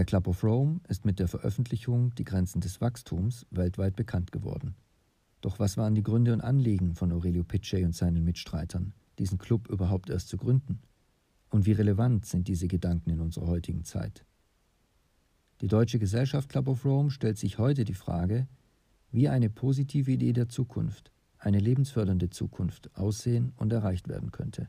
Der Club of Rome ist mit der Veröffentlichung Die Grenzen des Wachstums weltweit bekannt geworden. Doch was waren die Gründe und Anliegen von Aurelio Pichet und seinen Mitstreitern, diesen Club überhaupt erst zu gründen? Und wie relevant sind diese Gedanken in unserer heutigen Zeit? Die Deutsche Gesellschaft Club of Rome stellt sich heute die Frage, wie eine positive Idee der Zukunft, eine lebensfördernde Zukunft aussehen und erreicht werden könnte.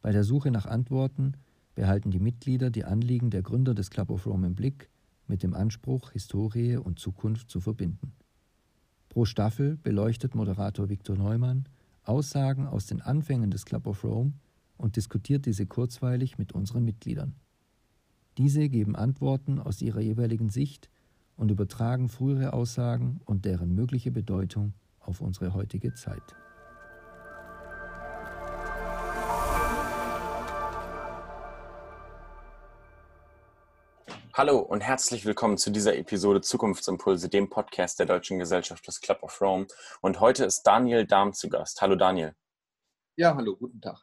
Bei der Suche nach Antworten behalten die Mitglieder die Anliegen der Gründer des Club of Rome im Blick, mit dem Anspruch, Historie und Zukunft zu verbinden. Pro Staffel beleuchtet Moderator Viktor Neumann Aussagen aus den Anfängen des Club of Rome und diskutiert diese kurzweilig mit unseren Mitgliedern. Diese geben Antworten aus ihrer jeweiligen Sicht und übertragen frühere Aussagen und deren mögliche Bedeutung auf unsere heutige Zeit. Hallo und herzlich willkommen zu dieser Episode Zukunftsimpulse, dem Podcast der Deutschen Gesellschaft des Club of Rome. Und heute ist Daniel Dahm zu Gast. Hallo Daniel. Ja, hallo, guten Tag.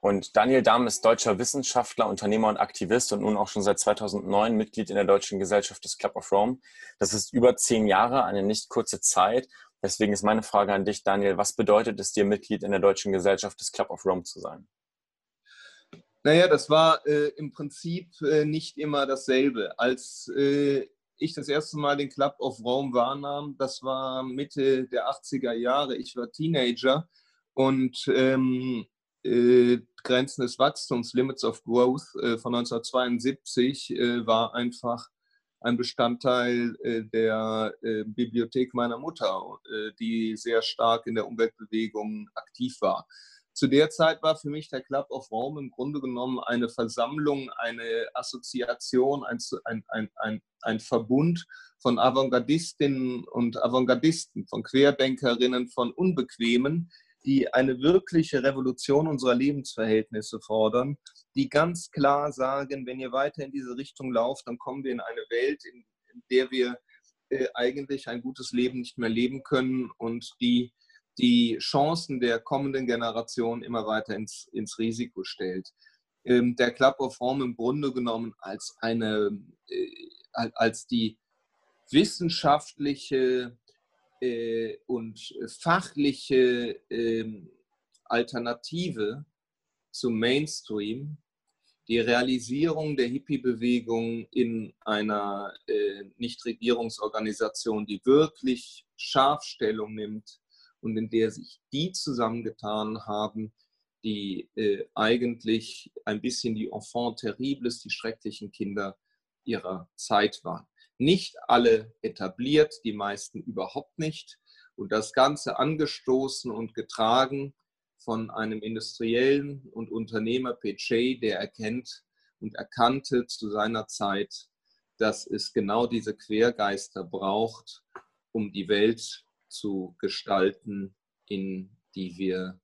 Und Daniel Dahm ist deutscher Wissenschaftler, Unternehmer und Aktivist und nun auch schon seit 2009 Mitglied in der Deutschen Gesellschaft des Club of Rome. Das ist über zehn Jahre, eine nicht kurze Zeit. Deswegen ist meine Frage an dich, Daniel, was bedeutet es dir, Mitglied in der Deutschen Gesellschaft des Club of Rome zu sein? Naja, das war äh, im Prinzip äh, nicht immer dasselbe. Als äh, ich das erste Mal den Club of Rome wahrnahm, das war Mitte der 80er Jahre. Ich war Teenager und ähm, äh, Grenzen des Wachstums, Limits of Growth äh, von 1972 äh, war einfach ein Bestandteil der Bibliothek meiner Mutter, die sehr stark in der Umweltbewegung aktiv war. Zu der Zeit war für mich der Club of Rome im Grunde genommen eine Versammlung, eine Assoziation, ein, ein, ein, ein Verbund von Avantgardistinnen und Avantgardisten, von Querdenkerinnen, von Unbequemen, die eine wirkliche Revolution unserer Lebensverhältnisse fordern, die ganz klar sagen, wenn ihr weiter in diese Richtung lauft, dann kommen wir in eine Welt, in, in der wir äh, eigentlich ein gutes Leben nicht mehr leben können und die die Chancen der kommenden Generation immer weiter ins, ins Risiko stellt. Ähm, der Club of Rome im Grunde genommen als eine, äh, als die wissenschaftliche äh, und fachliche äh, Alternative zum Mainstream, die Realisierung der Hippie-Bewegung in einer äh, Nichtregierungsorganisation, die wirklich Scharfstellung nimmt und in der sich die zusammengetan haben, die äh, eigentlich ein bisschen die Enfant terribles, die schrecklichen Kinder ihrer Zeit waren. Nicht alle etabliert, die meisten überhaupt nicht. Und das Ganze angestoßen und getragen von einem Industriellen und Unternehmer Pechet, der erkennt und erkannte zu seiner Zeit, dass es genau diese Quergeister braucht, um die Welt zu gestalten, in die wir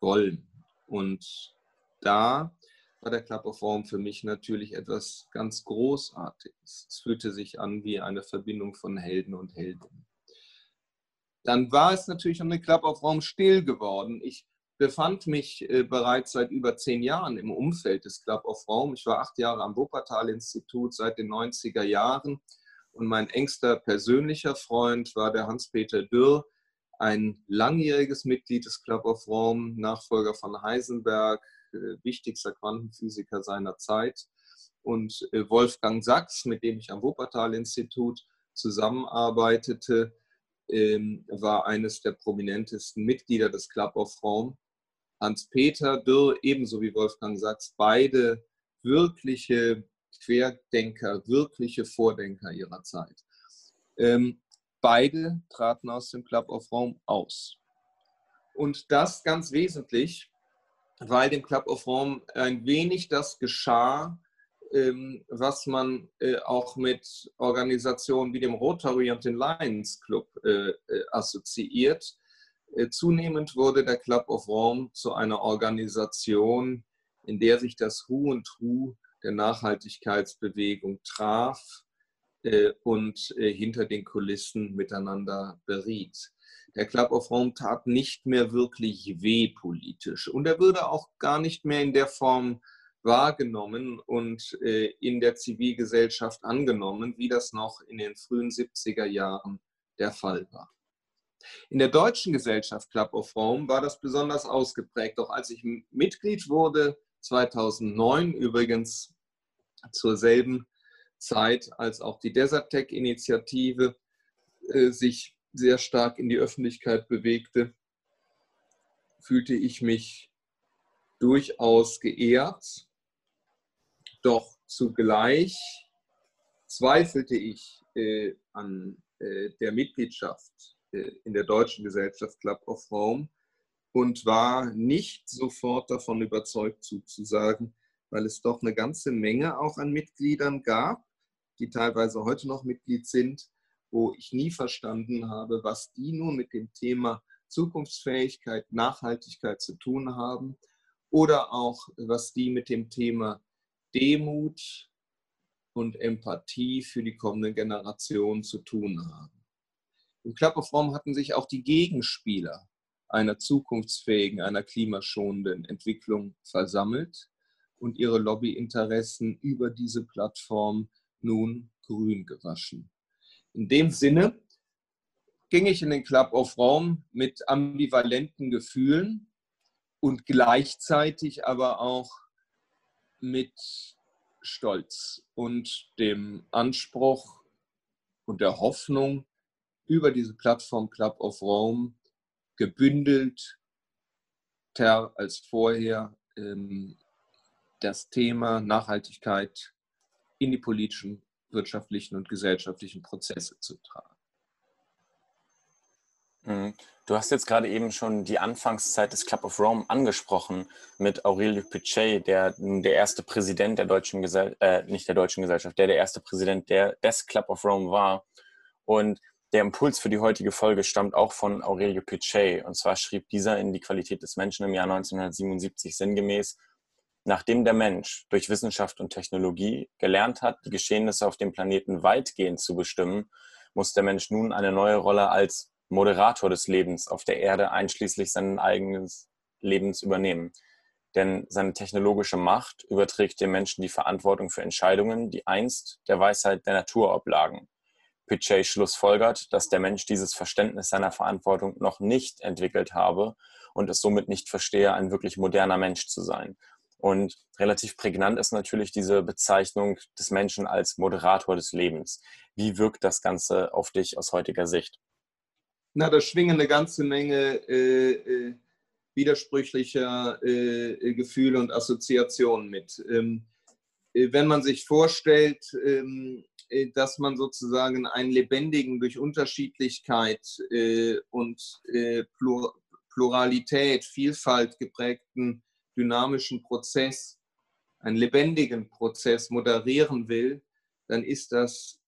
wollen. Und da war der Club of Rome für mich natürlich etwas ganz Großartiges. Es fühlte sich an wie eine Verbindung von Helden und Heldinnen. Dann war es natürlich um den Club of Rome still geworden. Ich befand mich äh, bereits seit über zehn Jahren im Umfeld des Club of Rome. Ich war acht Jahre am Wuppertal-Institut seit den 90er Jahren und mein engster persönlicher Freund war der Hans-Peter Dürr, ein langjähriges Mitglied des Club of Rome, Nachfolger von Heisenberg, äh, wichtigster Quantenphysiker seiner Zeit. Und äh, Wolfgang Sachs, mit dem ich am Wuppertal-Institut zusammenarbeitete, ähm, war eines der prominentesten Mitglieder des Club of Rome. Hans-Peter Dürr, ebenso wie Wolfgang Sachs, beide wirkliche Querdenker, wirkliche Vordenker ihrer Zeit. Ähm, beide traten aus dem Club of Rome aus. Und das ganz wesentlich, weil dem Club of Rome ein wenig das geschah, ähm, was man äh, auch mit Organisationen wie dem Rotary und dem Lions Club äh, äh, assoziiert. Zunehmend wurde der Club of Rome zu einer Organisation, in der sich das Who und Who der Nachhaltigkeitsbewegung traf äh, und äh, hinter den Kulissen miteinander beriet. Der Club of Rome tat nicht mehr wirklich weh politisch und er würde auch gar nicht mehr in der Form wahrgenommen und äh, in der Zivilgesellschaft angenommen, wie das noch in den frühen 70er Jahren der Fall war. In der deutschen Gesellschaft Club of Rome war das besonders ausgeprägt. Doch als ich Mitglied wurde, 2009 übrigens zur selben Zeit, als auch die Desert Tech-Initiative äh, sich sehr stark in die Öffentlichkeit bewegte, fühlte ich mich durchaus geehrt. Doch zugleich zweifelte ich äh, an äh, der Mitgliedschaft äh, in der Deutschen Gesellschaft Club of Rome und war nicht sofort davon überzeugt zuzusagen, weil es doch eine ganze Menge auch an Mitgliedern gab, die teilweise heute noch Mitglied sind, wo ich nie verstanden habe, was die nun mit dem Thema Zukunftsfähigkeit, Nachhaltigkeit zu tun haben oder auch was die mit dem Thema Demut und Empathie für die kommende Generation zu tun haben. Im Club of Rome hatten sich auch die Gegenspieler einer zukunftsfähigen, einer klimaschonenden Entwicklung versammelt und ihre Lobbyinteressen über diese Plattform nun grün gewaschen. In dem Sinne ging ich in den Club of Rome mit ambivalenten Gefühlen und gleichzeitig aber auch mit Stolz und dem Anspruch und der Hoffnung, über diese Plattform Club of Rome gebündelter als vorher ähm, das Thema Nachhaltigkeit in die politischen, wirtschaftlichen und gesellschaftlichen Prozesse zu tragen. Mhm. Du hast jetzt gerade eben schon die Anfangszeit des Club of Rome angesprochen mit Aurelio Pichet, der der erste Präsident der deutschen Gesellschaft, äh, nicht der deutschen Gesellschaft, der der erste Präsident der, des Club of Rome war. Und der Impuls für die heutige Folge stammt auch von Aurelio Pichet. Und zwar schrieb dieser in Die Qualität des Menschen im Jahr 1977 sinngemäß, nachdem der Mensch durch Wissenschaft und Technologie gelernt hat, die Geschehnisse auf dem Planeten weitgehend zu bestimmen, muss der Mensch nun eine neue Rolle als Moderator des Lebens auf der Erde einschließlich seines eigenen Lebens übernehmen. Denn seine technologische Macht überträgt dem Menschen die Verantwortung für Entscheidungen, die einst der Weisheit der Natur oblagen. Pichet schlussfolgert, dass der Mensch dieses Verständnis seiner Verantwortung noch nicht entwickelt habe und es somit nicht verstehe, ein wirklich moderner Mensch zu sein. Und relativ prägnant ist natürlich diese Bezeichnung des Menschen als Moderator des Lebens. Wie wirkt das Ganze auf dich aus heutiger Sicht? Na, da schwingen eine ganze Menge äh, äh, widersprüchlicher äh, Gefühle und Assoziationen mit. Ähm, äh, wenn man sich vorstellt, ähm, äh, dass man sozusagen einen lebendigen, durch Unterschiedlichkeit äh, und äh, Pluralität, Vielfalt geprägten dynamischen Prozess, einen lebendigen Prozess moderieren will, dann ist das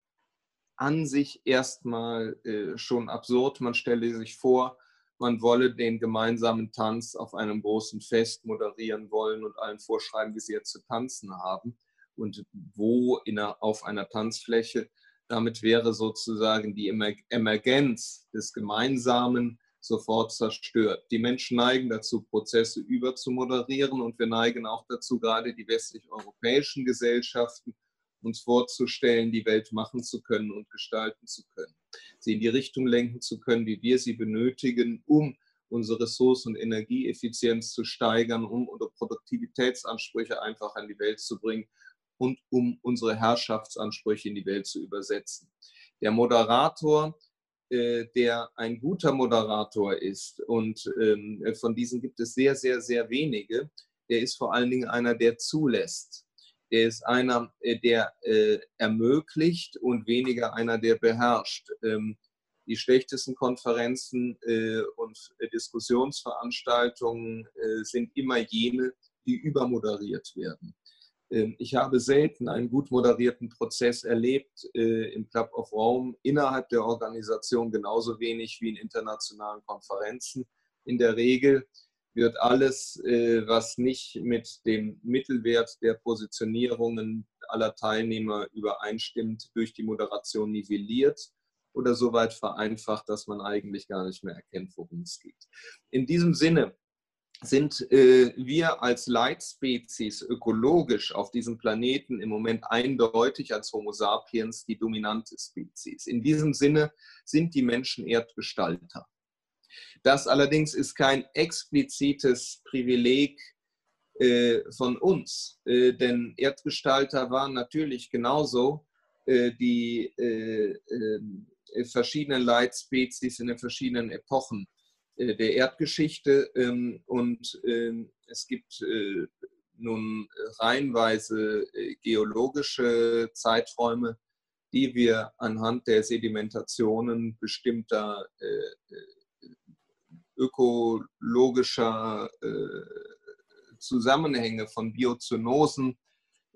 an sich erstmal schon absurd. Man stelle sich vor, man wolle den gemeinsamen Tanz auf einem großen Fest moderieren wollen und allen vorschreiben, wie sie jetzt zu tanzen haben und wo einer, auf einer Tanzfläche. Damit wäre sozusagen die Emergenz des Gemeinsamen sofort zerstört. Die Menschen neigen dazu, Prozesse überzumoderieren und wir neigen auch dazu, gerade die westlich-europäischen Gesellschaften, uns vorzustellen, die Welt machen zu können und gestalten zu können. Sie in die Richtung lenken zu können, wie wir sie benötigen, um unsere Ressourcen- und Energieeffizienz zu steigern, um unsere Produktivitätsansprüche einfach an die Welt zu bringen und um unsere Herrschaftsansprüche in die Welt zu übersetzen. Der Moderator, der ein guter Moderator ist, und ähm, von diesen gibt es sehr, sehr, sehr wenige, der ist vor allen Dingen einer, der zulässt. Der ist einer, äh, der äh, ermöglicht und weniger einer, der beherrscht. Ähm, die schlechtesten Konferenzen und Diskussionsveranstaltungen sind immer jene, die übermoderiert werden. Ähm, ich habe selten einen gut moderierten Prozess erlebt äh, im Club of Rome innerhalb der Organisation genauso wenig wie in internationalen Konferenzen. In der Regel wird alles, äh, was nicht mit dem Mittelwert der Positionierungen aller Teilnehmer übereinstimmt, durch die Moderation nivelliert oder so weit vereinfacht, dass man eigentlich gar nicht mehr erkennt, worum es geht. In diesem Sinne sind äh, wir als Leitspezies ökologisch auf diesem Planeten im Moment eindeutig als Homo sapiens die dominante Spezies. In diesem Sinne sind die Menschen Erdgestalter. Das allerdings ist kein explizites Privileg äh, von uns, äh, denn Erdgestalter waren natürlich genauso äh, die äh, äh, verschiedenen Leitspezies in den verschiedenen Epochen der Erdgeschichte ähm, und ähm, es gibt äh, nun reihenweise äh, geologische Zeiträume, die wir anhand der Sedimentationen bestimmter ökologischer Zusammenhänge von Biozynosen,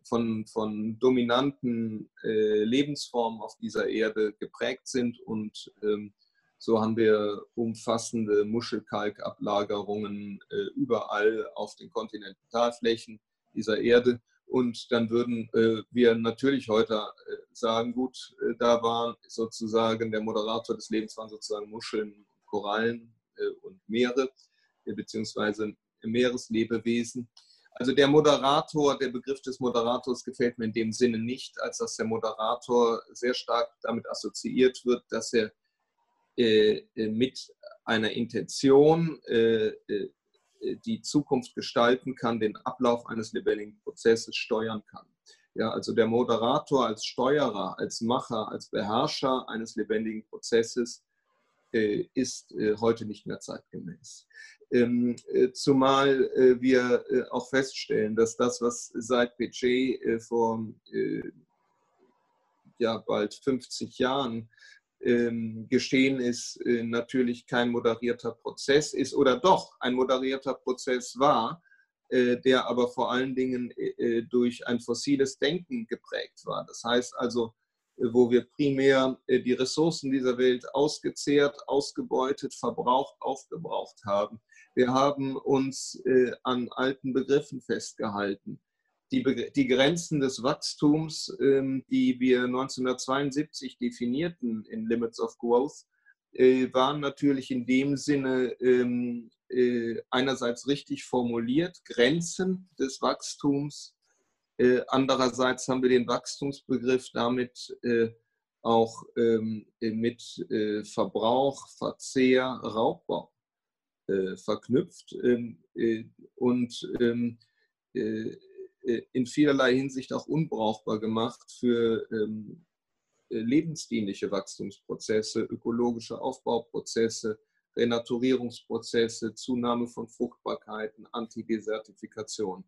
von, von dominanten Lebensformen auf dieser Erde geprägt sind und ähm, so haben wir umfassende Muschelkalkablagerungen äh, überall auf den Kontinentalflächen dieser Erde. Und dann würden äh, wir natürlich heute äh, sagen, gut, äh, da war sozusagen der Moderator des Lebens waren sozusagen Muscheln, Korallen äh, und Meere, äh, beziehungsweise Meereslebewesen. Also der Moderator, der Begriff des Moderators gefällt mir in dem Sinne nicht, als dass der Moderator sehr stark damit assoziiert wird, dass er mit einer Intention äh, die Zukunft gestalten kann, den Ablauf eines lebendigen Prozesses steuern kann. Ja, also der Moderator als Steuerer, als Macher, als Beherrscher eines lebendigen Prozesses ist heute nicht mehr zeitgemäß. Ähm, zumal wir auch feststellen, dass das, was seit Piaget vor ja, bald 50 Jahren geschehen ist, äh, natürlich kein moderierter Prozess ist oder doch ein moderierter Prozess war, äh, der aber vor allen Dingen äh, durch ein fossiles Denken geprägt war. Das heißt also, wo wir primär die Ressourcen dieser Welt ausgezehrt, ausgebeutet, verbraucht, aufgebraucht haben. Wir haben uns an alten Begriffen festgehalten die, die Grenzen des Wachstums, ähm, die wir 1972 definierten in Limits of Growth, äh, waren natürlich in dem Sinne ähm, äh, einerseits richtig formuliert, Grenzen des Wachstums. Äh, andererseits haben wir den Wachstumsbegriff damit auch ähm, mit Verbrauch, Verzehr, Raubbau verknüpft. und in vielerlei Hinsicht auch unbrauchbar gemacht für ähm, äh, lebensdienliche Wachstumsprozesse, ökologische Aufbauprozesse, Renaturierungsprozesse, Zunahme von Fruchtbarkeiten, Antidesertifikation.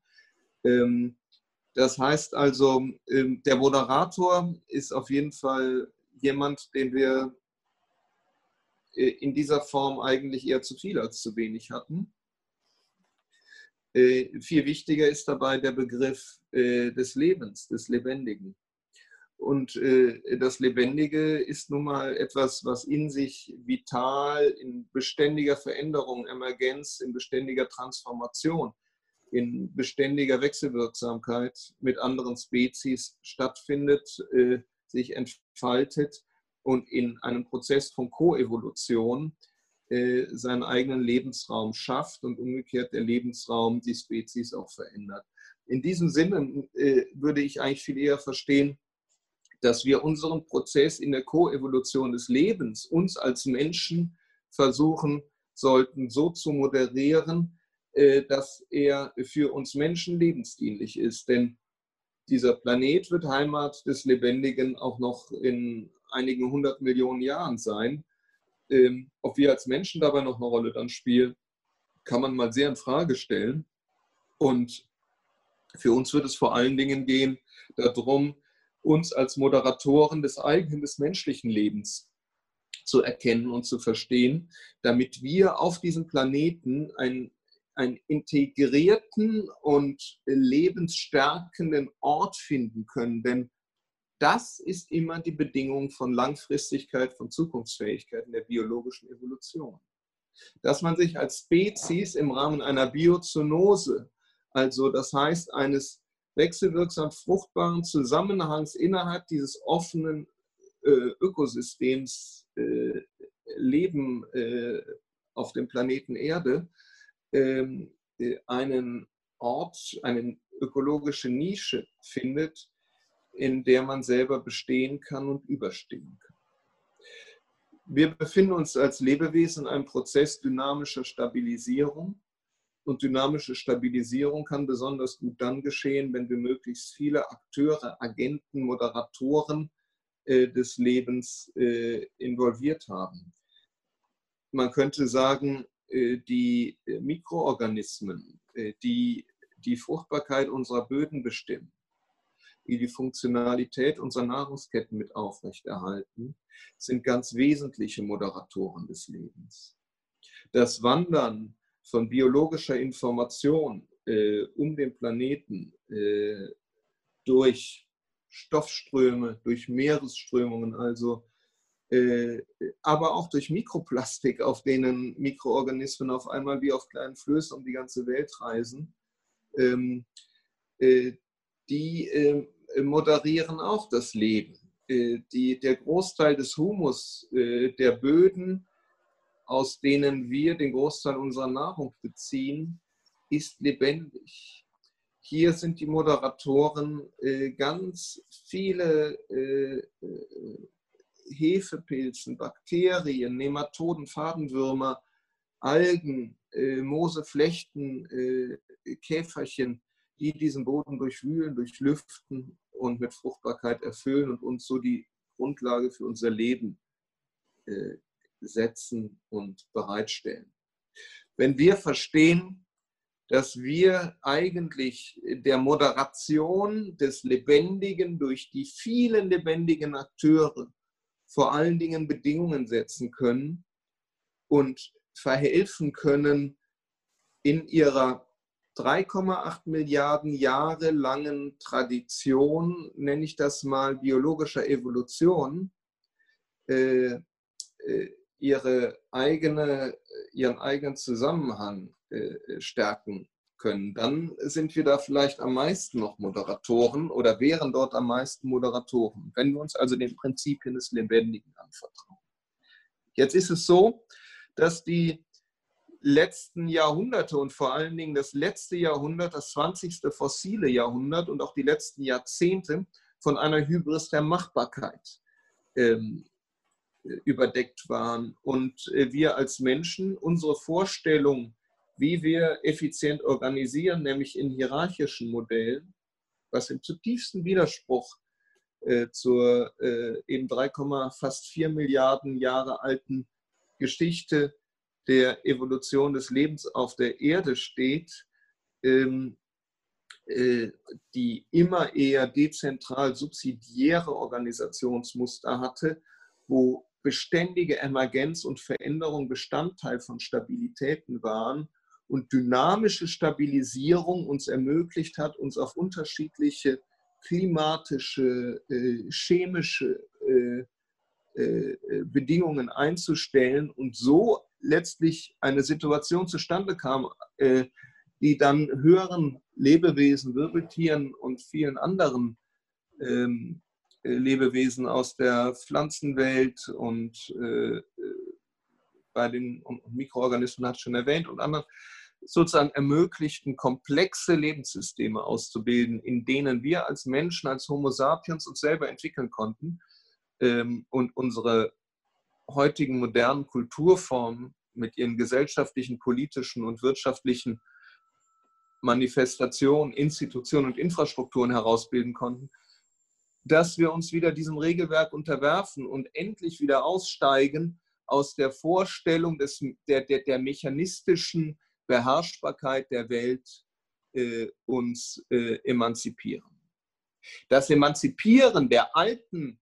Ähm, das heißt also, ähm, der Moderator ist auf jeden Fall jemand, den wir äh, in dieser Form eigentlich eher zu viel als zu wenig hatten. Äh, viel wichtiger ist dabei der Begriff äh, des Lebens, des Lebendigen. Und äh, das Lebendige ist nun mal etwas, was in sich vital, in beständiger Veränderung, Emergenz, in beständiger Transformation, in beständiger Wechselwirksamkeit mit anderen Spezies stattfindet, sich entfaltet und in einem Prozess von Koevolution äh, seinen eigenen Lebensraum schafft und umgekehrt der Lebensraum die Spezies auch verändert. In diesem Sinne äh, würde ich eigentlich viel eher verstehen, dass wir unseren Prozess in der Koevolution des Lebens, uns als Menschen versuchen sollten, so zu moderieren, äh, dass er für uns Menschen lebensdienlich ist. Denn dieser Planet wird Heimat des Lebendigen auch noch in einigen hundert Millionen Jahren sein. Ähm, ob wir als Menschen dabei noch eine Rolle dann spielen, kann man mal sehr in Frage stellen. Und für uns wird es vor allen Dingen gehen darum, uns als Moderatoren des eigenen, des menschlichen Lebens zu erkennen und zu verstehen, damit wir auf diesem Planeten einen, einen integrierten und lebensstärkenden Ort finden können. Denn das ist immer die Bedingung von Langfristigkeit, von Zukunftsfähigkeit in der biologischen Evolution. Dass man sich als Spezies im Rahmen einer Biozonose, also das heißt eines wechselwirksam fruchtbaren Zusammenhangs innerhalb dieses offenen äh, Ökosystems äh, Leben äh, auf dem Planeten Erde, ähm, äh, einen Ort, eine ökologische Nische findet, in der man selber bestehen kann und überstehen kann. Wir befinden uns als Lebewesen in einem Prozess dynamischer Stabilisierung. Und dynamische Stabilisierung kann besonders gut dann geschehen, wenn wir möglichst viele Akteure, Agenten, Moderatoren äh, des Lebens äh, involviert haben. Man könnte sagen, äh, die äh, Mikroorganismen, äh, die die Fruchtbarkeit unserer Böden bestimmen, die die Funktionalität unserer Nahrungsketten mit aufrechterhalten, sind ganz wesentliche Moderatoren des Lebens. Das Wandern von biologischer Information äh, um den Planeten äh, durch Stoffströme, durch Meeresströmungen, also äh, aber auch durch Mikroplastik, auf denen Mikroorganismen auf einmal wie auf kleinen Flößen um die ganze Welt reisen, ähm, äh, die äh, moderieren auch das Leben. Die, der Großteil des Humus der Böden, aus denen wir den Großteil unserer Nahrung beziehen, ist lebendig. Hier sind die Moderatoren ganz viele Hefepilzen, Bakterien, Nematoden, Fadenwürmer, Algen, äh, Mooseflechten, äh, Käferchen, die diesen Boden durchwühlen, durchlüften und mit Fruchtbarkeit erfüllen und uns so die Grundlage für unser Leben äh, setzen und bereitstellen. Wenn wir verstehen, dass wir eigentlich der Moderation des Lebendigen durch die vielen lebendigen Akteure vor allen Dingen Bedingungen setzen können und verhelfen können, in ihrer 3,8 Milliarden Jahre langen Tradition, nenne ich das mal biologischer Evolution, äh, äh, ihre eigene, ihren eigenen Zusammenhang äh, stärken können, dann sind wir da vielleicht am meisten noch Moderatoren oder wären dort am meisten Moderatoren, wenn wir uns also den Prinzipien des Lebendigen anvertrauen. Jetzt ist es so, dass die letzten Jahrhunderte und vor allen Dingen das letzte Jahrhundert, das 20. fossile Jahrhundert und auch die letzten Jahrzehnte von einer Hybris der Machbarkeit ähm, überdeckt waren. Und äh, wir als Menschen unsere Vorstellung wie wir effizient organisieren, nämlich in hierarchischen Modellen, was im zutiefsten Widerspruch äh, zur äh, eben 3, fast 4 Milliarden Jahre alten Geschichte der Evolution des Lebens auf der Erde steht, ähm, äh, die immer eher dezentral subsidiäre Organisationsmuster hatte, wo beständige Emergenz und Veränderung Bestandteil von Stabilitäten waren und dynamische Stabilisierung uns ermöglicht hat, uns auf unterschiedliche klimatische, äh, chemische äh, äh, Bedingungen einzustellen und so letztlich eine Situation zustande kam, äh, die dann höheren Lebewesen, Wirbeltieren und vielen anderen ähm, äh, Lebewesen aus der Pflanzenwelt und äh, bei den Mikroorganismen hat schon erwähnt und anderen sozusagen ermöglichten, komplexe Lebenssysteme auszubilden, in denen wir als Menschen, als Homo sapiens uns selber entwickeln konnten ähm, und unsere heutigen modernen Kulturformen mit ihren gesellschaftlichen, politischen und wirtschaftlichen Manifestationen, Institutionen und Infrastrukturen herausbilden konnten, dass wir uns wieder diesem Regelwerk unterwerfen und endlich wieder aussteigen aus der Vorstellung des, der, der, der mechanistischen Beherrschbarkeit der Welt äh, uns äh, emanzipieren. Das Emanzipieren der alten,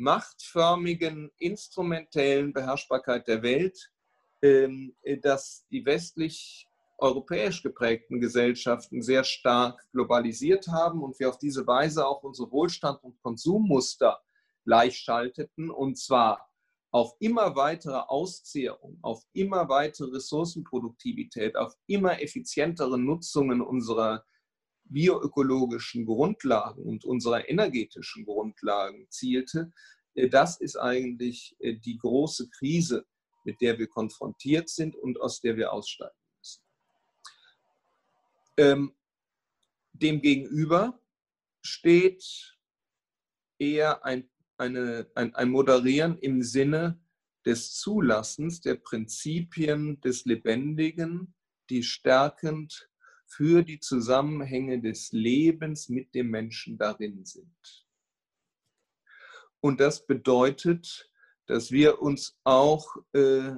machtförmigen, instrumentellen Beherrschbarkeit der Welt, ähm, äh, das die westlich europäisch geprägten Gesellschaften sehr stark globalisiert haben und wir auf diese Weise auch unsere Wohlstand- und Konsummuster gleichschalteten und zwar auf immer weitere Auszehrung, auf immer weitere Ressourcenproduktivität, auf immer effizientere Nutzungen unserer bioökologischen Grundlagen und unserer energetischen Grundlagen zielte, äh, das ist eigentlich äh, die große Krise, mit der wir konfrontiert sind und aus der wir aussteigen müssen. Ähm, demgegenüber steht eher ein, eine, ein, ein Moderieren im Sinne des Zulassens der Prinzipien des Lebendigen, die stärkend für die Zusammenhänge des Lebens mit dem Menschen darin sind. Und das bedeutet, dass wir uns auch äh,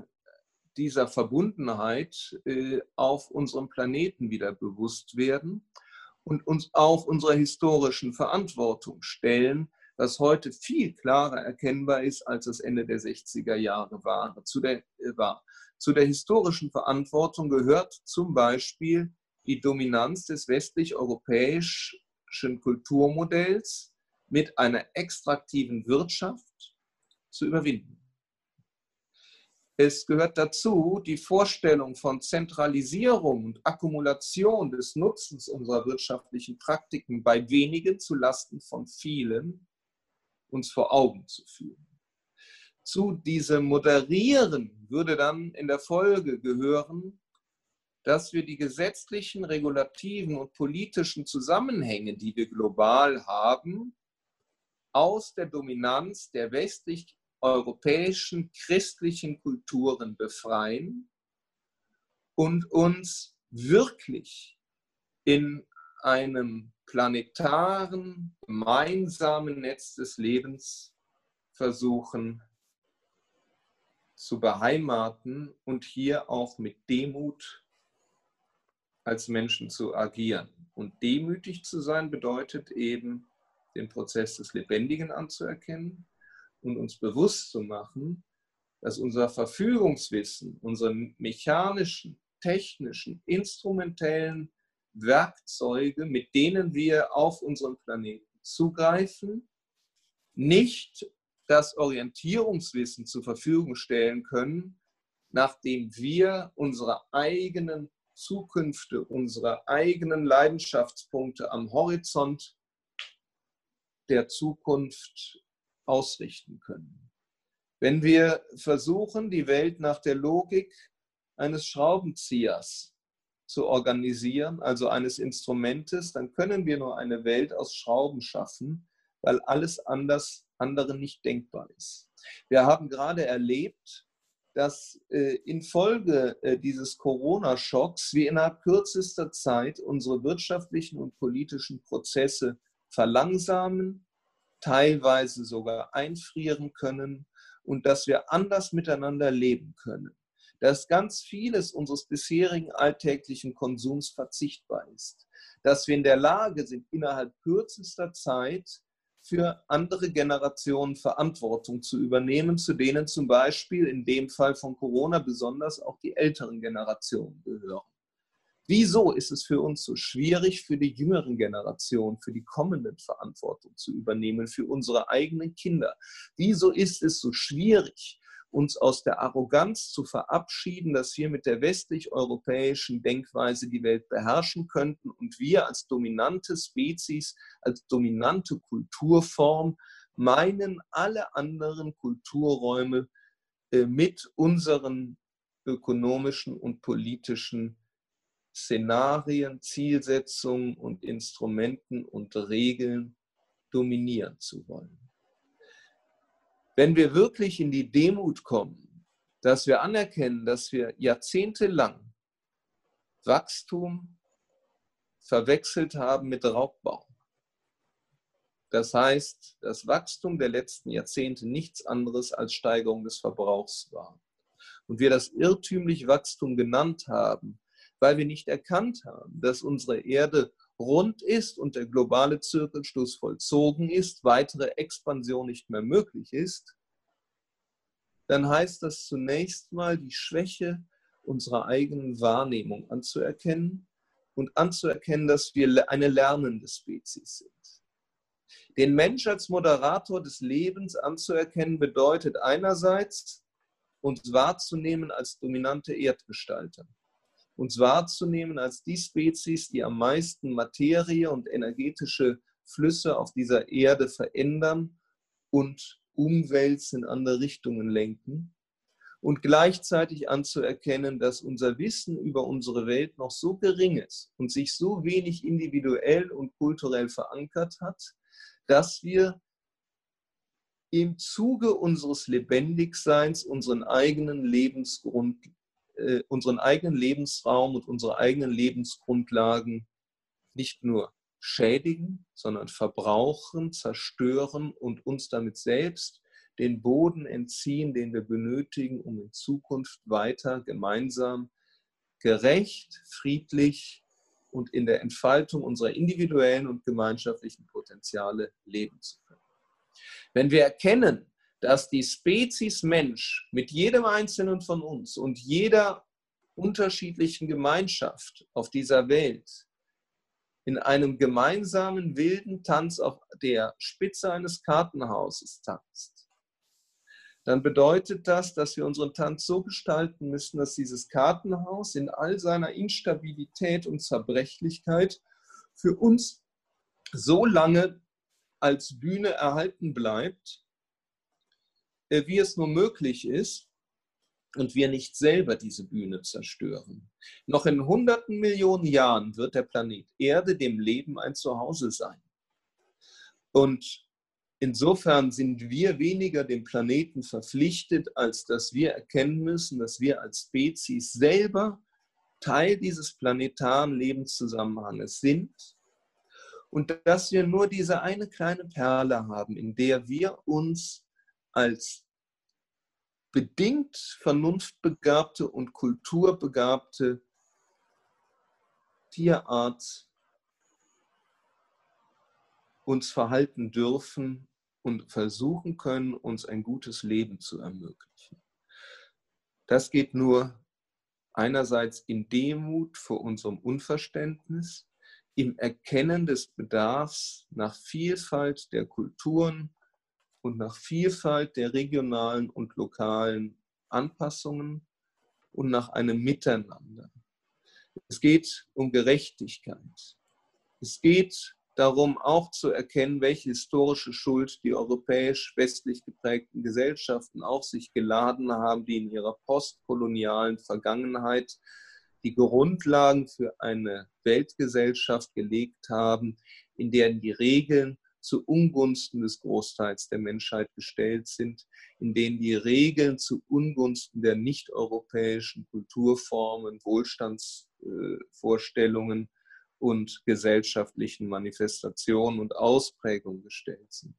dieser Verbundenheit äh, auf unserem Planeten wieder bewusst werden und uns auch unserer historischen Verantwortung stellen, was heute viel klarer erkennbar ist, als es Ende der 60er Jahre war. Zu der, äh, war. Zu der historischen Verantwortung gehört zum Beispiel die Dominanz des westlich-europäischen Kulturmodells mit einer extraktiven Wirtschaft zu überwinden. Es gehört dazu, die Vorstellung von Zentralisierung und Akkumulation des Nutzens unserer wirtschaftlichen Praktiken bei wenigen zu Lasten von vielen uns vor Augen zu führen. Zu diesem Moderieren würde dann in der Folge gehören, dass wir die gesetzlichen, regulativen und politischen Zusammenhänge, die wir global haben, aus der Dominanz der westlich-europäischen christlichen Kulturen befreien und uns wirklich in einem planetaren, gemeinsamen Netz des Lebens versuchen zu beheimaten und hier auch mit Demut als Menschen zu agieren. Und demütig zu sein bedeutet eben, den Prozess des Lebendigen anzuerkennen und uns bewusst zu machen, dass unser Verfügungswissen, unsere mechanischen, technischen, instrumentellen Werkzeuge, mit denen wir auf unseren Planeten zugreifen, nicht das Orientierungswissen zur Verfügung stellen können, nachdem wir unsere eigenen Zukünfte, unsere eigenen Leidenschaftspunkte am Horizont der Zukunft ausrichten können. Wenn wir versuchen, die Welt nach der Logik eines Schraubenziehers zu organisieren, also eines Instrumentes, dann können wir nur eine Welt aus Schrauben schaffen, weil alles anders, andere nicht denkbar ist. Wir haben gerade erlebt, dass äh, infolge äh, dieses Corona-Schocks wir innerhalb kürzester Zeit unsere wirtschaftlichen und politischen Prozesse verlangsamen, teilweise sogar einfrieren können und dass wir anders miteinander leben können. Dass ganz vieles unseres bisherigen alltäglichen Konsums verzichtbar ist, dass wir in der Lage sind, innerhalb kürzester Zeit für andere Generationen Verantwortung zu übernehmen, zu denen zum Beispiel in dem Fall von Corona besonders auch die älteren Generationen gehören. Wieso ist es für uns so schwierig, für die jüngeren Generationen, für die kommenden Verantwortung zu übernehmen, für unsere eigenen Kinder? Wieso ist es so schwierig, uns aus der Arroganz zu verabschieden, dass wir mit der westlich-europäischen Denkweise die Welt beherrschen könnten und wir als dominante Spezies, als dominante Kulturform meinen, alle anderen Kulturräume äh, mit unseren ökonomischen und politischen Szenarien, Zielsetzungen und Instrumenten und Regeln dominieren zu wollen. Wenn wir wirklich in die Demut kommen, dass wir anerkennen, dass wir jahrzehntelang Wachstum verwechselt haben mit Raubbau. Das heißt, das Wachstum der letzten Jahrzehnte nichts anderes als Steigerung des Verbrauchs war. Und wir das irrtümlich Wachstum genannt haben, weil wir nicht erkannt haben, dass unsere Erde rund ist und der globale Zirkelschluss vollzogen ist, weitere Expansion nicht mehr möglich ist, dann heißt das zunächst mal die Schwäche unserer eigenen Wahrnehmung anzuerkennen und anzuerkennen, dass wir eine lernende Spezies sind. Den Mensch als Moderator des Lebens anzuerkennen bedeutet einerseits, uns wahrzunehmen als dominante Erdgestalter uns wahrzunehmen als die Spezies, die am meisten Materie und energetische Flüsse auf dieser Erde verändern und umwälzen, in andere Richtungen lenken. und gleichzeitig anzuerkennen, dass unser Wissen über unsere Welt noch so gering ist und sich so wenig individuell und kulturell verankert hat, dass wir im Zuge unseres Lebendigseins unseren eigenen Lebensgrund, äh, unseren eigenen Lebensraum und unsere eigenen Lebensgrundlagen nicht nur schädigen, sondern verbrauchen, zerstören und uns damit selbst den Boden entziehen, den wir benötigen, um in Zukunft weiter gemeinsam gerecht, friedlich und in der Entfaltung unserer individuellen und gemeinschaftlichen Potenziale leben zu können. Wenn wir erkennen, dass die Spezies Mensch mit jedem Einzelnen von uns und jeder unterschiedlichen Gemeinschaft auf dieser Welt in einem gemeinsamen wilden Tanz auf der Spitze eines Kartenhauses tanzt, dann bedeutet das, dass wir unseren Tanz so gestalten müssen, dass dieses Kartenhaus in all seiner Instabilität und Zerbrechlichkeit für uns so lange als Bühne erhalten bleibt, wie es nur möglich ist und wir nicht selber diese Bühne zerstören. Noch in hunderten Millionen Jahren wird der Planet Erde dem Leben ein Zuhause sein. Und insofern sind wir weniger dem Planeten verpflichtet, als dass wir erkennen müssen, dass wir als Spezies selber Teil dieses planetaren Lebenszusammenhanges sind und dass wir nur diese eine kleine Perle haben, in der wir uns als bedingt vernunftbegabte und kulturbegabte Tierart uns verhalten dürfen und versuchen können, uns ein gutes Leben zu ermöglichen. Das geht nur einerseits in Demut vor unserem Unverständnis, im Erkennen des Bedarfs nach Vielfalt der Kulturen und nach Vielfalt der regionalen und lokalen Anpassungen und nach einem Miteinander. Es geht um Gerechtigkeit. Es geht darum, auch zu erkennen, welche historische Schuld die europäisch-westlich geprägten Gesellschaften auf sich geladen haben, die in ihrer postkolonialen Vergangenheit die Grundlagen für eine Weltgesellschaft gelegt haben, in der die Regeln zu Ungunsten des Großteils der Menschheit gestellt sind, in denen die Regeln zu Ungunsten der nicht-europäischen Kulturformen, Wohlstandsvorstellungen und gesellschaftlichen Manifestationen und Ausprägungen gestellt sind.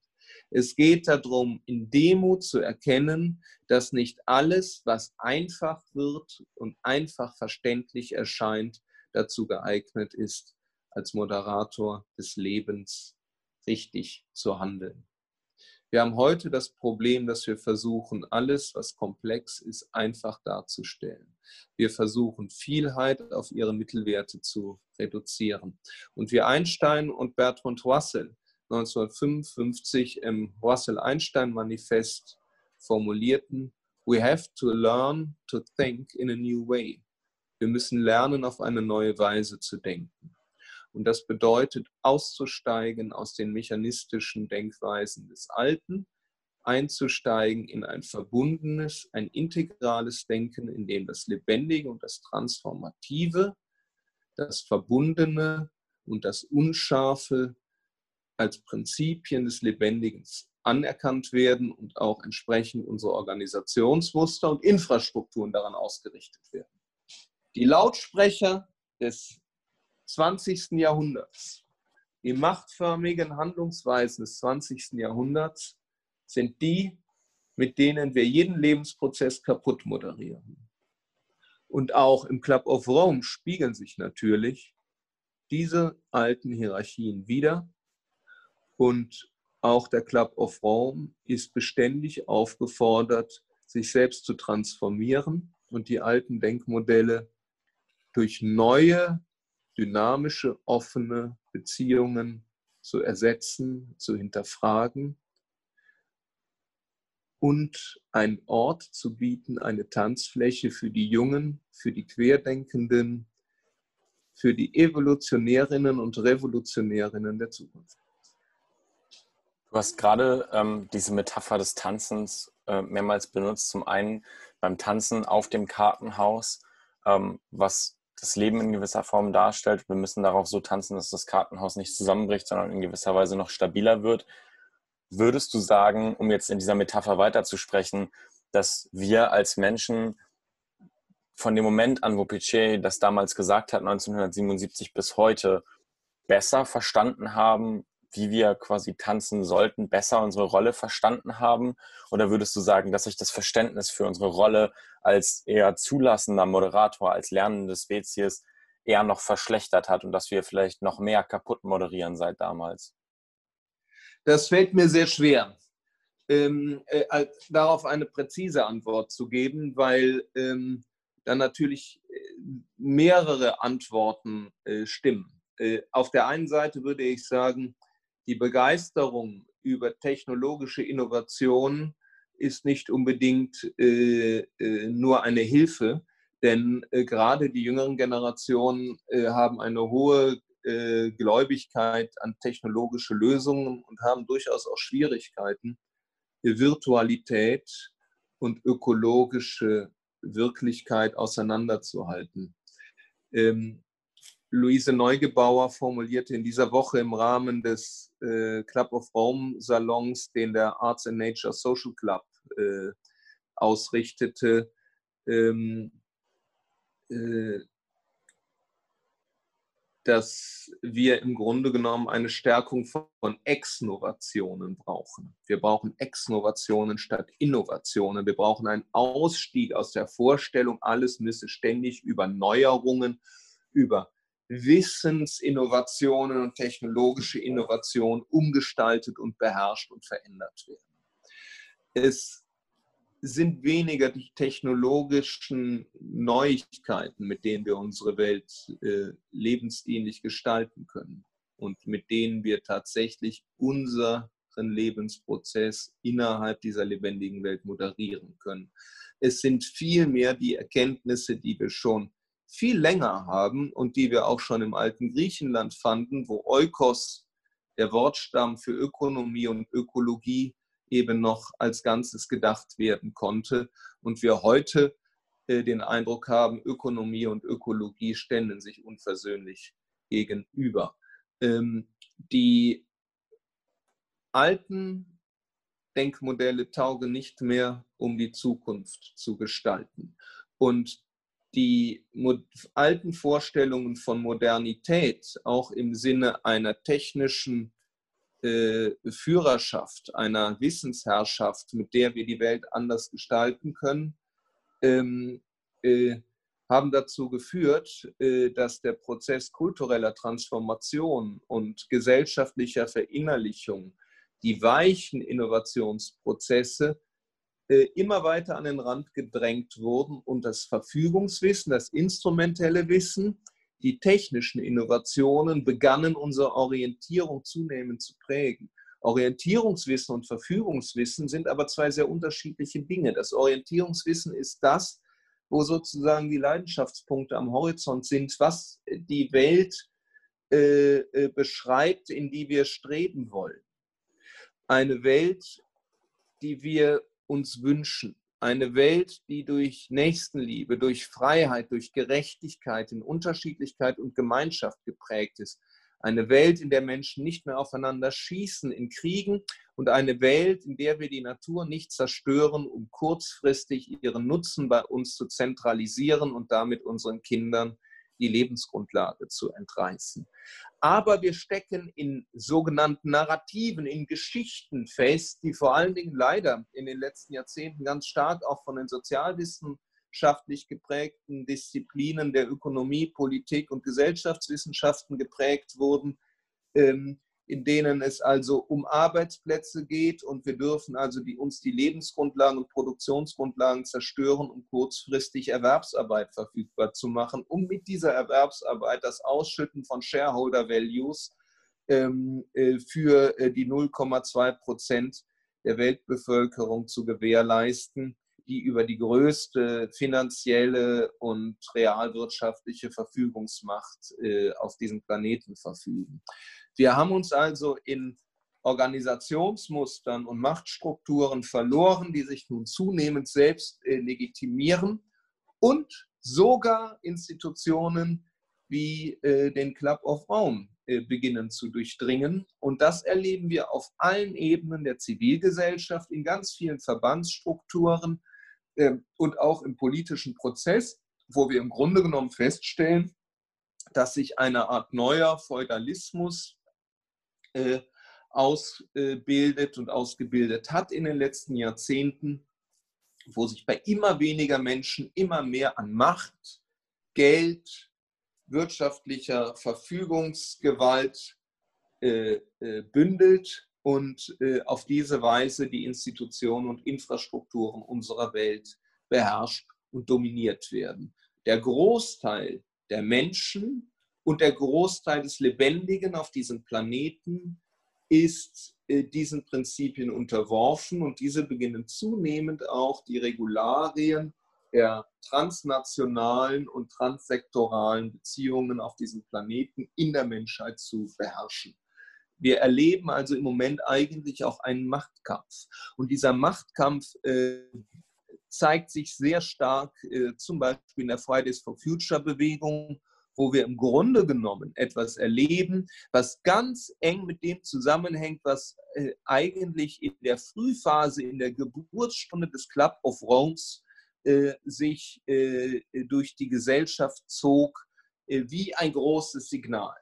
Es geht darum, in Demut zu erkennen, dass nicht alles, was einfach wird und einfach verständlich erscheint, dazu geeignet ist, als Moderator des Lebens richtig zu handeln. Wir haben heute das Problem, dass wir versuchen, alles, was komplex ist, einfach darzustellen. Wir versuchen, Vielheit auf ihre Mittelwerte zu reduzieren. Und wie Einstein und Bertrand Russell 1955 im Russell-Einstein-Manifest formulierten, We have to learn to think in a new way. Wir müssen lernen, auf eine neue Weise zu denken. Und das bedeutet, auszusteigen aus den mechanistischen Denkweisen des Alten, einzusteigen in ein verbundenes, ein integrales Denken, in dem das Lebendige und das Transformative, das Verbundene und das Unscharfe als Prinzipien des Lebendigen anerkannt werden und auch entsprechend unsere Organisationsmuster und Infrastrukturen daran ausgerichtet werden. Die Lautsprecher des 20. Jahrhunderts, die machtförmigen Handlungsweisen des 20. Jahrhunderts sind die, mit denen wir jeden Lebensprozess kaputt moderieren. Und auch im Club of Rome spiegeln sich natürlich diese alten Hierarchien wieder und auch der Club of Rome ist beständig aufgefordert, sich selbst zu transformieren und die alten Denkmodelle durch neue, dynamische, offene Beziehungen zu ersetzen, zu hinterfragen und einen Ort zu bieten, eine Tanzfläche für die Jungen, für die Querdenkenden, für die Evolutionärinnen und Revolutionärinnen der Zukunft. Du hast gerade ähm, diese Metapher des Tanzens äh, mehrmals benutzt. Zum einen beim Tanzen auf dem Kartenhaus, ähm, was das Leben in gewisser Form darstellt. Wir müssen darauf so tanzen, dass das Kartenhaus nicht zusammenbricht, sondern in gewisser Weise noch stabiler wird. Würdest du sagen, um jetzt in dieser Metapher weiterzusprechen, dass wir als Menschen von dem Moment an, wo Piché das damals gesagt hat, 1977 bis heute, besser verstanden haben, wie wir quasi tanzen sollten, besser unsere Rolle verstanden haben? Oder würdest du sagen, dass sich das Verständnis für unsere Rolle als eher zulassender Moderator, als lernende Spezies eher noch verschlechtert hat und dass wir vielleicht noch mehr kaputt moderieren seit damals? Das fällt mir sehr schwer, ähm, äh, darauf eine präzise Antwort zu geben, weil ähm, dann natürlich äh, mehrere Antworten äh, stimmen. Äh, auf der einen Seite würde ich sagen, die Begeisterung über technologische Innovation ist nicht unbedingt äh, äh, nur eine Hilfe, denn äh, gerade die jüngeren Generationen äh, haben eine hohe äh, Gläubigkeit an technologische Lösungen und haben durchaus auch Schwierigkeiten, Virtualität und ökologische Wirklichkeit auseinanderzuhalten. Ähm, Luise Neugebauer formulierte in dieser Woche im Rahmen des äh, Club of Rome Salons, den der Arts and Nature Social Club äh, ausrichtete, ähm, äh, dass wir im Grunde genommen eine Stärkung von Exnovationen brauchen. Wir brauchen Exnovationen statt Innovationen. Wir brauchen einen Ausstieg aus der Vorstellung, alles müsse ständig über Neuerungen, über Wissensinnovationen und technologische Innovationen umgestaltet und beherrscht und verändert werden. Es sind weniger die technologischen Neuigkeiten, mit denen wir unsere Welt äh, lebensdienlich gestalten können und mit denen wir tatsächlich unseren Lebensprozess innerhalb dieser lebendigen Welt moderieren können. Es sind vielmehr die Erkenntnisse, die wir schon viel länger haben und die wir auch schon im alten Griechenland fanden, wo Oikos, der Wortstamm für Ökonomie und Ökologie, eben noch als Ganzes gedacht werden konnte. Und wir heute äh, den Eindruck haben, Ökonomie und Ökologie ständen sich unversöhnlich gegenüber. Ähm, die alten Denkmodelle taugen nicht mehr, um die Zukunft zu gestalten. Und die alten Vorstellungen von Modernität auch im Sinne einer technischen äh, Führerschaft, einer Wissensherrschaft, mit der wir die Welt anders gestalten können, ähm, äh, haben dazu geführt, äh, dass der Prozess kultureller Transformation und gesellschaftlicher Verinnerlichung, die weichen Innovationsprozesse immer weiter an den Rand gedrängt wurden und das Verfügungswissen, das instrumentelle Wissen, die technischen Innovationen begannen unsere Orientierung zunehmend zu prägen. Orientierungswissen und Verfügungswissen sind aber zwei sehr unterschiedliche Dinge. Das Orientierungswissen ist das, wo sozusagen die Leidenschaftspunkte am Horizont sind, was die Welt äh, äh beschreibt, in die wir streben wollen. Eine Welt, die wir uns wünschen. Eine Welt, die durch Nächstenliebe, durch Freiheit, durch Gerechtigkeit, in Unterschiedlichkeit und Gemeinschaft geprägt ist. Eine Welt, in der Menschen nicht mehr aufeinander schießen in Kriegen und eine Welt, in der wir die Natur nicht zerstören, um kurzfristig ihren Nutzen bei uns zu zentralisieren und damit unseren Kindern die Lebensgrundlage zu entreißen. Aber wir stecken in sogenannten Narrativen, in Geschichten fest, die vor allen Dingen leider in den letzten Jahrzehnten ganz stark auch von den sozialwissenschaftlich geprägten Disziplinen der Ökonomie, Politik und Gesellschaftswissenschaften geprägt wurden. Ähm, in denen es also um Arbeitsplätze geht und wir dürfen also die, uns die Lebensgrundlagen und Produktionsgrundlagen zerstören, um kurzfristig Erwerbsarbeit verfügbar zu machen, um mit dieser Erwerbsarbeit das Ausschütten von Shareholder Values ähm, äh, für äh, die 0,2 Prozent der Weltbevölkerung zu gewährleisten, die über die größte finanzielle und realwirtschaftliche Verfügungsmacht äh, auf diesem Planeten verfügen. Wir haben uns also in Organisationsmustern und Machtstrukturen verloren, die sich nun zunehmend selbst äh, legitimieren und sogar Institutionen wie äh, den Club of Rome äh, beginnen zu durchdringen. Und das erleben wir auf allen Ebenen der Zivilgesellschaft, in ganz vielen Verbandsstrukturen und auch im politischen Prozess, wo wir im Grunde genommen feststellen, dass sich eine Art neuer Feudalismus äh, ausbildet und ausgebildet hat in den letzten Jahrzehnten, wo sich bei immer weniger Menschen immer mehr an Macht, Geld, wirtschaftlicher Verfügungsgewalt äh, äh, bündelt und auf diese Weise die Institutionen und Infrastrukturen unserer Welt beherrscht und dominiert werden. Der Großteil der Menschen und der Großteil des Lebendigen auf diesem Planeten ist äh, diesen Prinzipien unterworfen und diese beginnen zunehmend auch die Regularien der transnationalen und transsektoralen Beziehungen auf diesem Planeten in der Menschheit zu beherrschen. Wir erleben also im Moment eigentlich auch einen Machtkampf. Und dieser Machtkampf äh, zeigt sich sehr stark äh, zum Beispiel in der Fridays for Future Bewegung wo wir im Grunde genommen etwas erleben, was ganz eng mit dem zusammenhängt, was äh, eigentlich in der Frühphase, in der Geburtsstunde des Club of Rome's äh, sich äh, durch die Gesellschaft zog, wie ein großes Signal.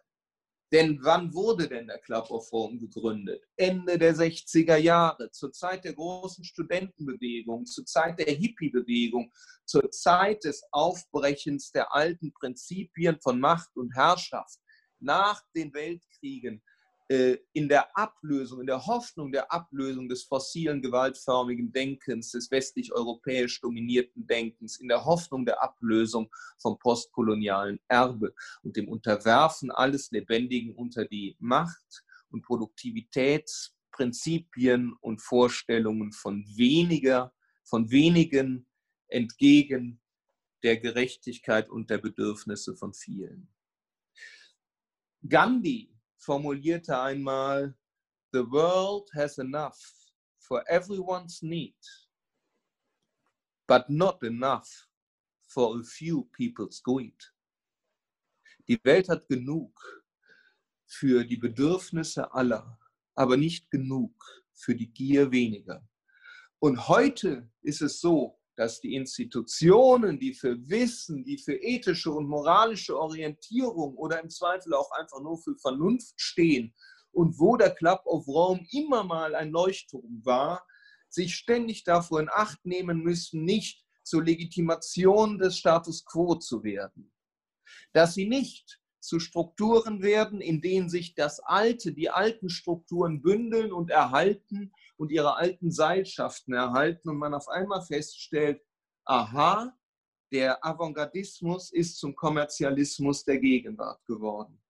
Denn wann wurde denn der Club of Rome gegründet? Ende der 60er Jahre, zur Zeit der großen Studentenbewegung, zur Zeit der Hippie-Bewegung, zur Zeit des Aufbrechens der alten Prinzipien von Macht und Herrschaft. Nach den Weltkriegen in der Ablösung, in der Hoffnung der Ablösung des fossilen, gewaltförmigen Denkens, des westlich-europäisch dominierten Denkens, in der Hoffnung der Ablösung vom postkolonialen Erbe und dem Unterwerfen alles Lebendigen unter die Macht und Produktivitätsprinzipien und Vorstellungen von weniger, von wenigen entgegen der Gerechtigkeit und der Bedürfnisse von vielen. Gandhi formulierte einmal, The world has enough for everyone's need, but not enough for a few people's good. Die Welt hat genug für die Bedürfnisse aller, aber nicht genug für die Gier weniger. Und heute ist es so, dass die Institutionen, die für Wissen, die für ethische und moralische Orientierung oder im Zweifel auch einfach nur für Vernunft stehen und wo der Club of Rome immer mal ein Leuchtturm war, sich ständig davor in Acht nehmen müssen, nicht zur Legitimation des Status quo zu werden. Dass sie nicht zu Strukturen werden, in denen sich das Alte, die alten Strukturen bündeln und erhalten und ihre alten Seilschaften erhalten und man auf einmal feststellt, aha, der Avantgardismus ist zum Kommerzialismus der Gegenwart geworden.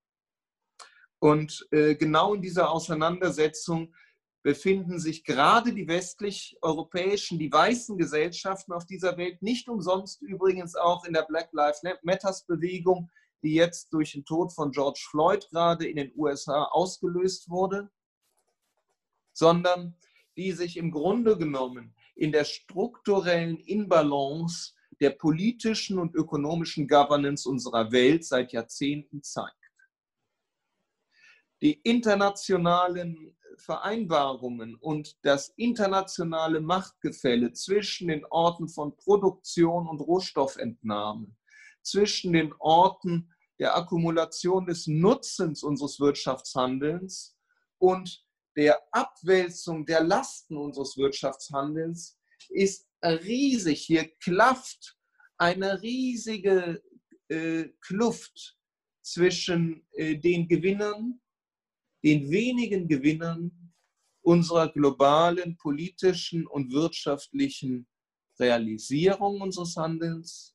Und äh, genau in dieser Auseinandersetzung befinden sich gerade die westlich-europäischen, die weißen Gesellschaften auf dieser Welt, nicht umsonst übrigens auch in der Black Lives Matters Bewegung, die jetzt durch den Tod von George Floyd gerade in den USA ausgelöst wurde, sondern die sich im Grunde genommen in der strukturellen Inbalance der politischen und ökonomischen Governance unserer Welt seit Jahrzehnten zeigt. Die internationalen Vereinbarungen und das internationale Machtgefälle zwischen den Orten von Produktion und Rohstoffentnahme, zwischen den Orten der Akkumulation des Nutzens unseres Wirtschaftshandelns und der Abwälzung der Lasten unseres Wirtschaftshandelns ist riesig. Hier klafft eine riesige äh, Kluft zwischen äh, den Gewinnern, den wenigen Gewinnern unserer globalen politischen und wirtschaftlichen Realisierung unseres Handelns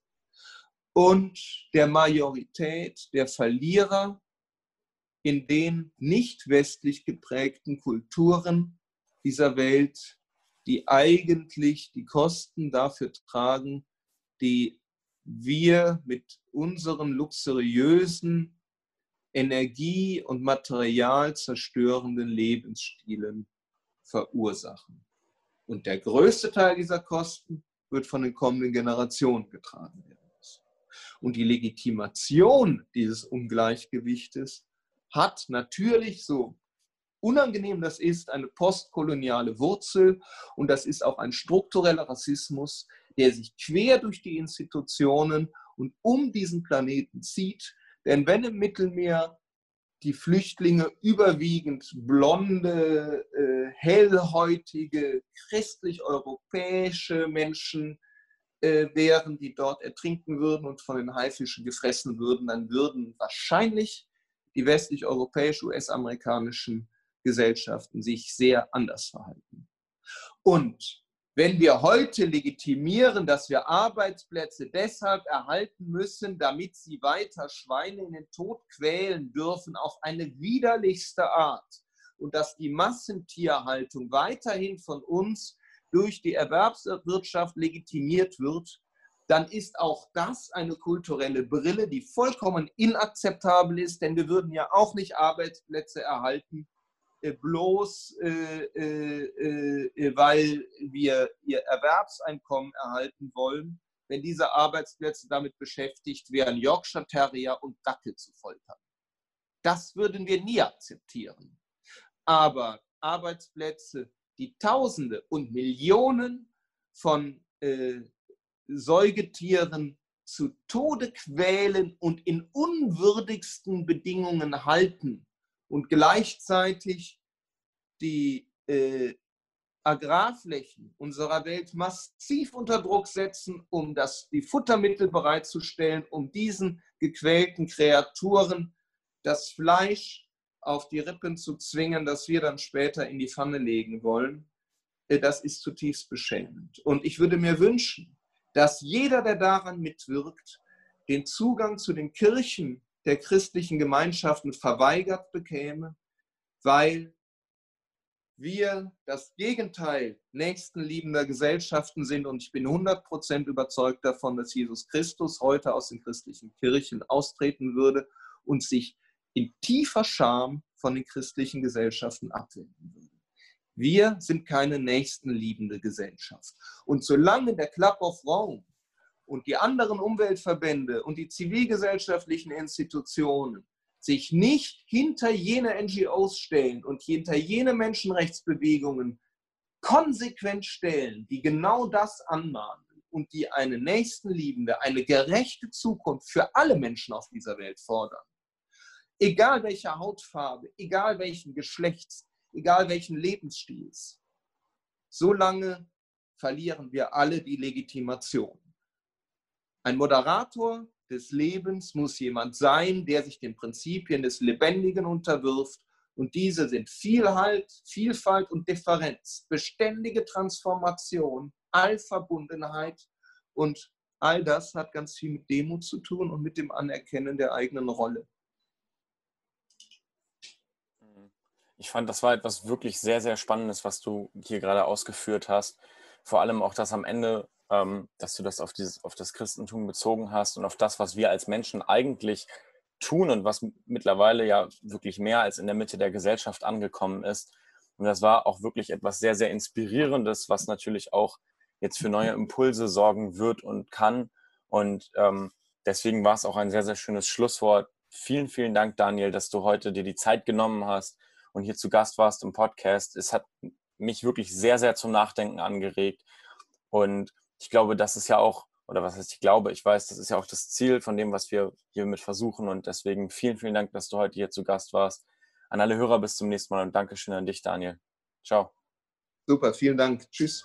und der Majorität der Verlierer in den nicht westlich geprägten Kulturen dieser Welt, die eigentlich die Kosten dafür tragen, die wir mit unseren luxuriösen energie- und materialzerstörenden Lebensstilen verursachen. Und der größte Teil dieser Kosten wird von den kommenden Generationen getragen werden. Und die Legitimation dieses Ungleichgewichtes hat natürlich, so unangenehm das ist, eine postkoloniale Wurzel und das ist auch ein struktureller Rassismus, der sich quer durch die Institutionen und um diesen Planeten zieht. Denn wenn im Mittelmeer die Flüchtlinge überwiegend blonde, äh, hellhäutige, christlich-europäische Menschen äh, wären, die dort ertrinken würden und von den Haifischen gefressen würden, dann würden wahrscheinlich die westlich-europäisch, US-amerikanischen Gesellschaften sich sehr anders verhalten. Und wenn wir heute legitimieren, dass wir Arbeitsplätze deshalb erhalten müssen, damit sie weiter Schweine in den Tod quälen dürfen, auf eine widerlichste Art, und dass die Massentierhaltung weiterhin von uns durch die Erwerbswirtschaft legitimiert wird, dann ist auch das eine kulturelle Brille, die vollkommen inakzeptabel ist, denn wir würden ja auch nicht Arbeitsplätze erhalten, äh, bloß äh, äh, weil wir ihr Erwerbseinkommen erhalten wollen, wenn diese Arbeitsplätze damit beschäftigt wären, Yorkshire Terrier und Dackel zu foltern. Das würden wir nie akzeptieren. Aber Arbeitsplätze, die Tausende und Millionen von äh, Säugetieren zu Tode quälen und in unwürdigsten Bedingungen halten und gleichzeitig die äh, Agrarflächen unserer Welt massiv unter Druck setzen, um das, die Futtermittel bereitzustellen, um diesen gequälten Kreaturen das Fleisch auf die Rippen zu zwingen, das wir dann später in die Pfanne legen wollen, äh, das ist zutiefst beschämend. Und ich würde mir wünschen, dass jeder, der daran mitwirkt, den Zugang zu den Kirchen der christlichen Gemeinschaften verweigert bekäme, weil wir das Gegenteil nächstenliebender Gesellschaften sind. Und ich bin 100% überzeugt davon, dass Jesus Christus heute aus den christlichen Kirchen austreten würde und sich in tiefer Scham von den christlichen Gesellschaften abwenden würde. Wir sind keine nächstenliebende Gesellschaft. Und solange der Club of Rome und die anderen Umweltverbände und die zivilgesellschaftlichen Institutionen sich nicht hinter jene NGOs stellen und hinter jene Menschenrechtsbewegungen konsequent stellen, die genau das anmahnen und die eine nächstenliebende, eine gerechte Zukunft für alle Menschen auf dieser Welt fordern, egal welcher Hautfarbe, egal welchen Geschlechts, egal welchen Lebensstils, solange verlieren wir alle die Legitimation. Ein Moderator des Lebens muss jemand sein, der sich den Prinzipien des Lebendigen unterwirft. Und diese sind Vielfalt, Vielfalt und Differenz, beständige Transformation, Allverbundenheit. Und all das hat ganz viel mit Demut zu tun und mit dem Anerkennen der eigenen Rolle. Ich fand, das war etwas wirklich sehr, sehr Spannendes, was du hier gerade ausgeführt hast. Vor allem auch das am Ende, ähm, dass du das auf, dieses, auf das Christentum bezogen hast und auf das, was wir als Menschen eigentlich tun und was mittlerweile ja wirklich mehr als in der Mitte der Gesellschaft angekommen ist. Und das war auch wirklich etwas sehr, sehr Inspirierendes, was natürlich auch jetzt für neue Impulse sorgen wird und kann. Und ähm, deswegen war es auch ein sehr, sehr schönes Schlusswort. Vielen, vielen Dank, Daniel, dass du heute dir die Zeit genommen hast, und hier zu Gast warst im Podcast. Es hat mich wirklich sehr, sehr zum Nachdenken angeregt. Und ich glaube, das ist ja auch, oder was heißt ich glaube, ich weiß, das ist ja auch das Ziel von dem, was wir hiermit versuchen. Und deswegen vielen, vielen Dank, dass du heute hier zu Gast warst. An alle Hörer bis zum nächsten Mal und Dankeschön an dich, Daniel. Ciao. Super, vielen Dank. Tschüss.